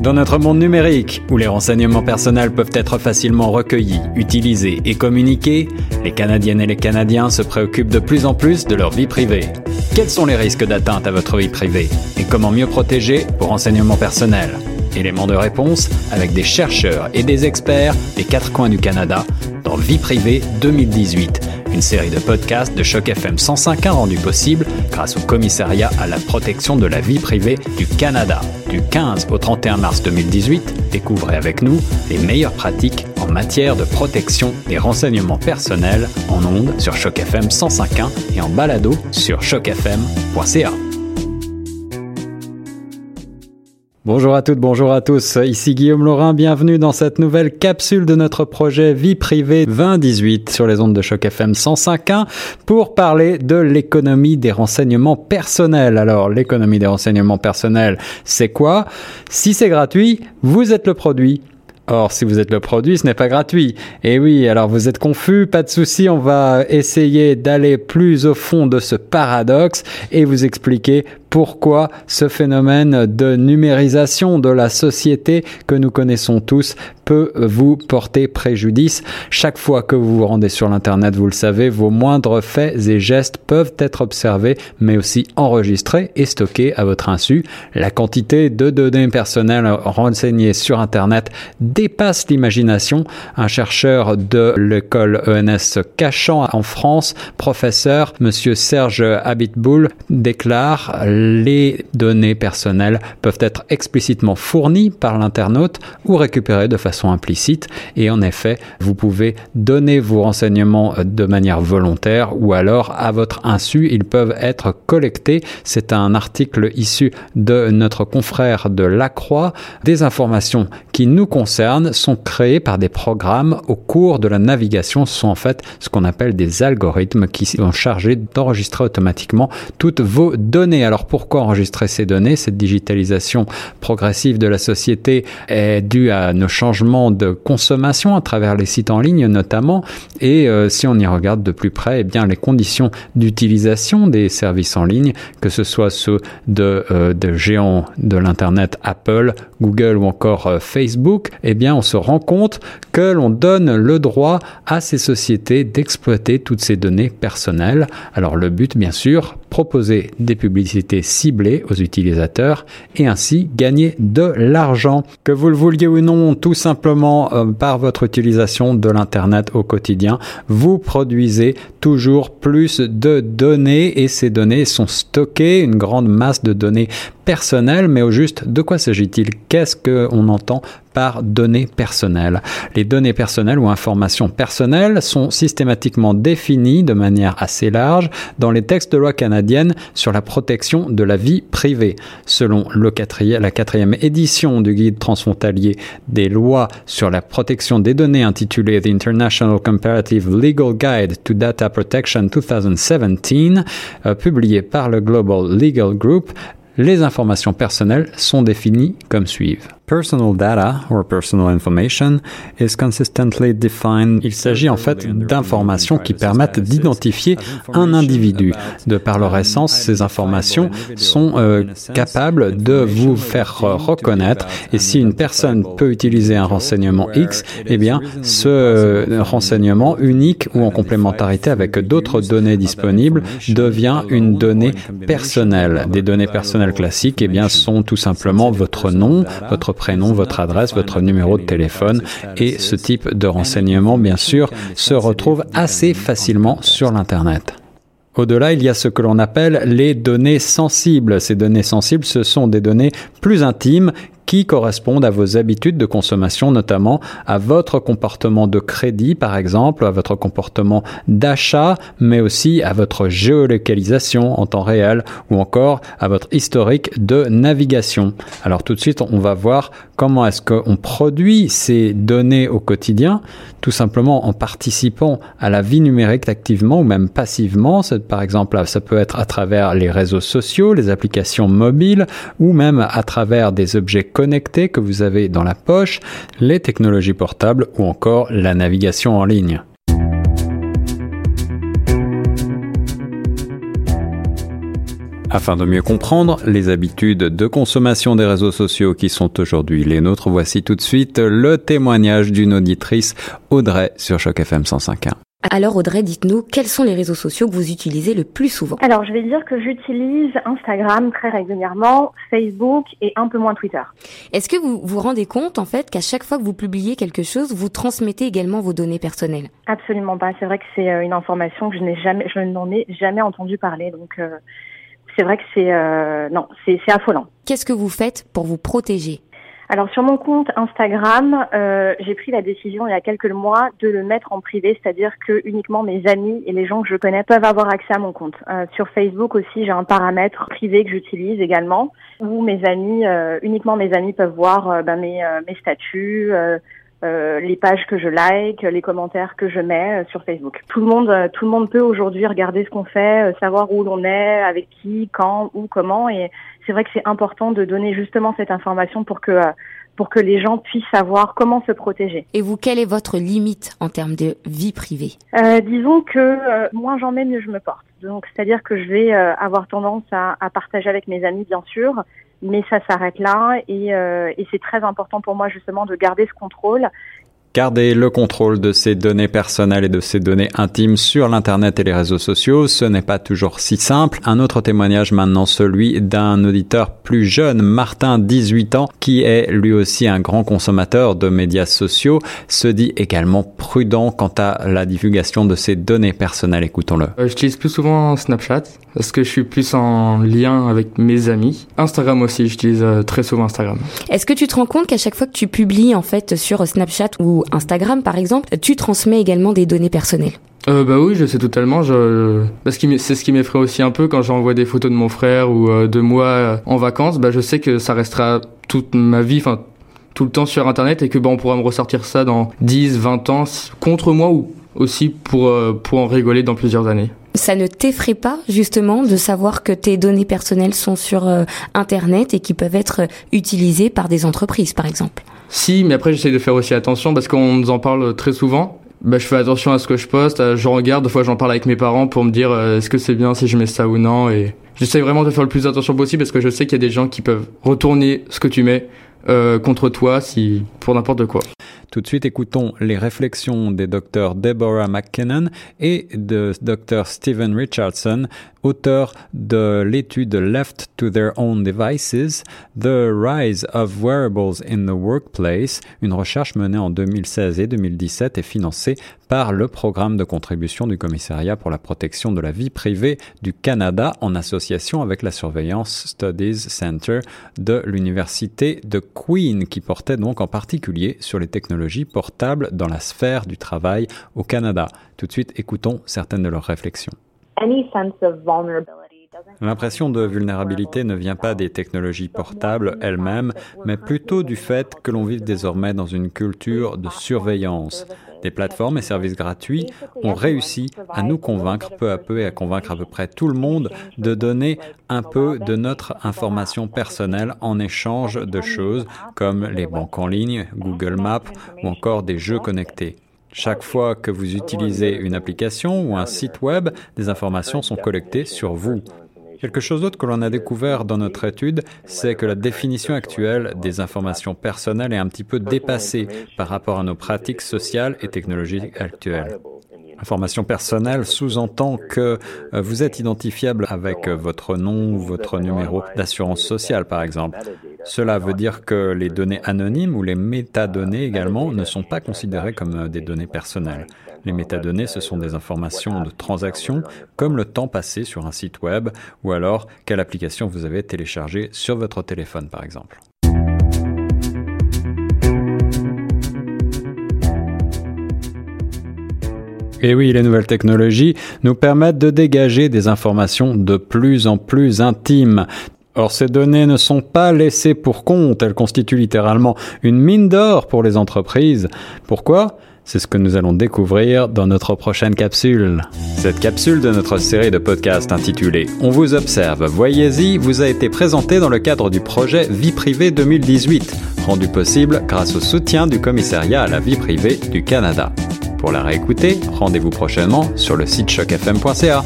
Dans notre monde numérique, où les renseignements personnels peuvent être facilement recueillis, utilisés et communiqués, les Canadiennes et les Canadiens se préoccupent de plus en plus de leur vie privée. Quels sont les risques d'atteinte à votre vie privée et comment mieux protéger vos renseignements personnels? Éléments de réponse avec des chercheurs et des experts des quatre coins du Canada dans Vie privée 2018 une série de podcasts de Choc FM 105.1 rendue possible grâce au commissariat à la protection de la vie privée du Canada. Du 15 au 31 mars 2018, découvrez avec nous les meilleures pratiques en matière de protection des renseignements personnels en ondes sur Choc FM 105.1 et en balado sur chocfm.ca. Bonjour à toutes, bonjour à tous. Ici Guillaume Laurin, bienvenue dans cette nouvelle capsule de notre projet Vie privée 2018 sur les ondes de choc FM 105.1 pour parler de l'économie des renseignements personnels. Alors, l'économie des renseignements personnels, c'est quoi? Si c'est gratuit, vous êtes le produit. Or, si vous êtes le produit, ce n'est pas gratuit. Et oui, alors vous êtes confus, pas de souci, on va essayer d'aller plus au fond de ce paradoxe et vous expliquer pourquoi ce phénomène de numérisation de la société que nous connaissons tous peut vous porter préjudice? Chaque fois que vous vous rendez sur l'Internet, vous le savez, vos moindres faits et gestes peuvent être observés, mais aussi enregistrés et stockés à votre insu. La quantité de données personnelles renseignées sur Internet dépasse l'imagination. Un chercheur de l'école ENS Cachan en France, professeur, monsieur Serge Habitboul, déclare les données personnelles peuvent être explicitement fournies par l'internaute ou récupérées de façon implicite. Et en effet, vous pouvez donner vos renseignements de manière volontaire ou alors à votre insu, ils peuvent être collectés. C'est un article issu de notre confrère de La Croix. Des informations qui nous concernent sont créées par des programmes au cours de la navigation. Ce sont en fait ce qu'on appelle des algorithmes qui sont chargés d'enregistrer automatiquement toutes vos données. Alors pourquoi enregistrer ces données Cette digitalisation progressive de la société est due à nos changements de consommation à travers les sites en ligne notamment. Et euh, si on y regarde de plus près, eh bien les conditions d'utilisation des services en ligne, que ce soit ceux de, euh, géants de l'internet Apple, Google ou encore euh, Facebook, eh bien on se rend compte que l'on donne le droit à ces sociétés d'exploiter toutes ces données personnelles. Alors le but, bien sûr, proposer des publicités ciblées aux utilisateurs et ainsi gagner de l'argent. Que vous le vouliez ou non, tout simplement euh, par votre utilisation de l'Internet au quotidien, vous produisez toujours plus de données et ces données sont stockées, une grande masse de données personnelles, mais au juste, de quoi s'agit-il? Qu'est-ce qu'on entend par données personnelles. Les données personnelles ou informations personnelles sont systématiquement définies de manière assez large dans les textes de loi canadienne sur la protection de la vie privée. Selon le la quatrième édition du guide transfrontalier des lois sur la protection des données intitulé The International Comparative Legal Guide to Data Protection 2017, euh, publié par le Global Legal Group, les informations personnelles sont définies comme suivent. Personal data or personal information is consistently defined. Il s'agit en fait d'informations qui permettent d'identifier un individu. De par leur essence, ces informations sont euh, capables de vous faire reconnaître. Et si une personne peut utiliser un renseignement X, eh bien, ce euh, renseignement unique ou en complémentarité avec d'autres données disponibles devient une donnée personnelle. Des données personnelles classiques, eh bien, sont tout simplement votre nom, votre prénom, votre adresse, votre numéro de téléphone et ce type de renseignements, bien sûr, se retrouve assez facilement sur l'Internet. Au-delà, il y a ce que l'on appelle les données sensibles. Ces données sensibles, ce sont des données plus intimes qui correspondent à vos habitudes de consommation, notamment à votre comportement de crédit, par exemple, à votre comportement d'achat, mais aussi à votre géolocalisation en temps réel ou encore à votre historique de navigation. Alors tout de suite, on va voir comment est-ce qu'on produit ces données au quotidien, tout simplement en participant à la vie numérique activement ou même passivement? Par exemple, ça peut être à travers les réseaux sociaux, les applications mobiles ou même à travers des objets connectés que vous avez dans la poche, les technologies portables ou encore la navigation en ligne. Afin de mieux comprendre les habitudes de consommation des réseaux sociaux qui sont aujourd'hui les nôtres, voici tout de suite le témoignage d'une auditrice, Audrey, sur Choc FM 105.1. Alors Audrey, dites-nous, quels sont les réseaux sociaux que vous utilisez le plus souvent? Alors je vais dire que j'utilise Instagram très régulièrement, Facebook et un peu moins Twitter. Est-ce que vous vous rendez compte en fait qu'à chaque fois que vous publiez quelque chose, vous transmettez également vos données personnelles? Absolument pas. C'est vrai que c'est euh, une information que je n'ai jamais, je n'en ai jamais entendu parler. Donc euh, c'est vrai que c'est euh, non, c'est affolant. Qu'est-ce que vous faites pour vous protéger? Alors sur mon compte Instagram, euh, j'ai pris la décision il y a quelques mois de le mettre en privé, c'est-à-dire que uniquement mes amis et les gens que je connais peuvent avoir accès à mon compte. Euh, sur Facebook aussi, j'ai un paramètre privé que j'utilise également, où mes amis, euh, uniquement mes amis peuvent voir ben, mes, mes statuts. Les pages que je like, les commentaires que je mets sur Facebook. Tout le monde, tout le monde peut aujourd'hui regarder ce qu'on fait, savoir où l'on est, avec qui, quand, où, comment, et c'est vrai que c'est important de donner justement cette information pour que euh, pour que les gens puissent savoir comment se protéger. Et vous, quelle est votre limite en termes de vie privée? Euh, Disons que euh, moins j'en mets, mieux je me porte. Donc, c'est-à-dire que je vais euh, avoir tendance à, à, partager avec mes amis, bien sûr, mais ça s'arrête là. Et, et c'est très important pour moi justement de garder ce contrôle Garder le contrôle de ses données personnelles et de ses données intimes sur l'Internet et les réseaux sociaux, ce n'est pas toujours si simple. Un autre témoignage maintenant, celui d'un auditeur plus jeune, Martin, 18 ans, qui est lui aussi un grand consommateur de médias sociaux, se dit également prudent quant à la divulgation de ses données personnelles. Écoutons-le. Euh, j'utilise plus souvent Snapchat parce que je suis plus en lien avec mes amis? Instagram aussi, j'utilise euh, très souvent Instagram. Est-ce que tu te rends compte qu'à chaque fois que tu publies en fait sur Snapchat ou Instagram par exemple, tu transmets également des données personnelles? Euh, bah oui, je sais totalement. Je... Parce que c'est ce qui m'effraie aussi un peu quand j'envoie des photos de mon frère ou euh, de moi en vacances. Bah je sais que ça restera toute ma vie, enfin tout le temps sur Internet et que bah on pourra me ressortir ça dans 10, 20 ans contre moi ou aussi pour pour en rigoler dans plusieurs années. Ça ne t'effraie pas justement de savoir que tes données personnelles sont sur Internet et qui peuvent être utilisées par des entreprises, par exemple? Si, mais après j'essaie de faire aussi attention parce qu'on nous en parle très souvent. Bah, je fais attention à ce que je poste, euh, je regarde, des fois j'en parle avec mes parents pour me dire euh, est-ce que c'est bien si je mets ça ou non et j'essaie vraiment de faire le plus attention possible parce que je sais qu'il y a des gens qui peuvent retourner ce que tu mets euh, contre toi si pour n'importe quoi. Tout de suite, écoutons les réflexions des docteurs Deborah McKinnon et de Dr. Stephen Richardson, auteur de l'étude Left to Their Own Devices, The Rise of Wearables in the Workplace, une recherche menée en 2016 et 2017 et financée par le programme de contribution du Commissariat pour la protection de la vie privée du Canada en association avec la Surveillance Studies Center de l'Université de Queen qui portait donc en particulier sur les technologies portables dans la sphère du travail au Canada. Tout de suite, écoutons certaines de leurs réflexions. L'impression de vulnérabilité ne vient pas des technologies portables elles-mêmes, mais plutôt du fait que l'on vit désormais dans une culture de surveillance. Des plateformes et services gratuits ont réussi à nous convaincre peu à peu et à convaincre à peu près tout le monde de donner un peu de notre information personnelle en échange de choses comme les banques en ligne, Google Maps ou encore des jeux connectés. Chaque fois que vous utilisez une application ou un site web, des informations sont collectées sur vous. Quelque chose d'autre que l'on a découvert dans notre étude, c'est que la définition actuelle des informations personnelles est un petit peu dépassée par rapport à nos pratiques sociales et technologiques actuelles. Information personnelle sous-entend que euh, vous êtes identifiable avec euh, votre nom ou votre numéro d'assurance sociale, par exemple. Cela veut dire que les données anonymes ou les métadonnées également ne sont pas considérées comme euh, des données personnelles. Les métadonnées, ce sont des informations de transaction, comme le temps passé sur un site web, ou alors quelle application vous avez téléchargée sur votre téléphone, par exemple. Et oui, les nouvelles technologies nous permettent de dégager des informations de plus en plus intimes. Or, ces données ne sont pas laissées pour compte, elles constituent littéralement une mine d'or pour les entreprises. Pourquoi? C'est ce que nous allons découvrir dans notre prochaine capsule. Cette capsule de notre série de podcasts intitulée On vous observe, voyez-y vous a été présentée dans le cadre du projet Vie privée 2018, rendu possible grâce au soutien du commissariat à la vie privée du Canada. Pour la réécouter, rendez-vous prochainement sur le site chocfm.ca.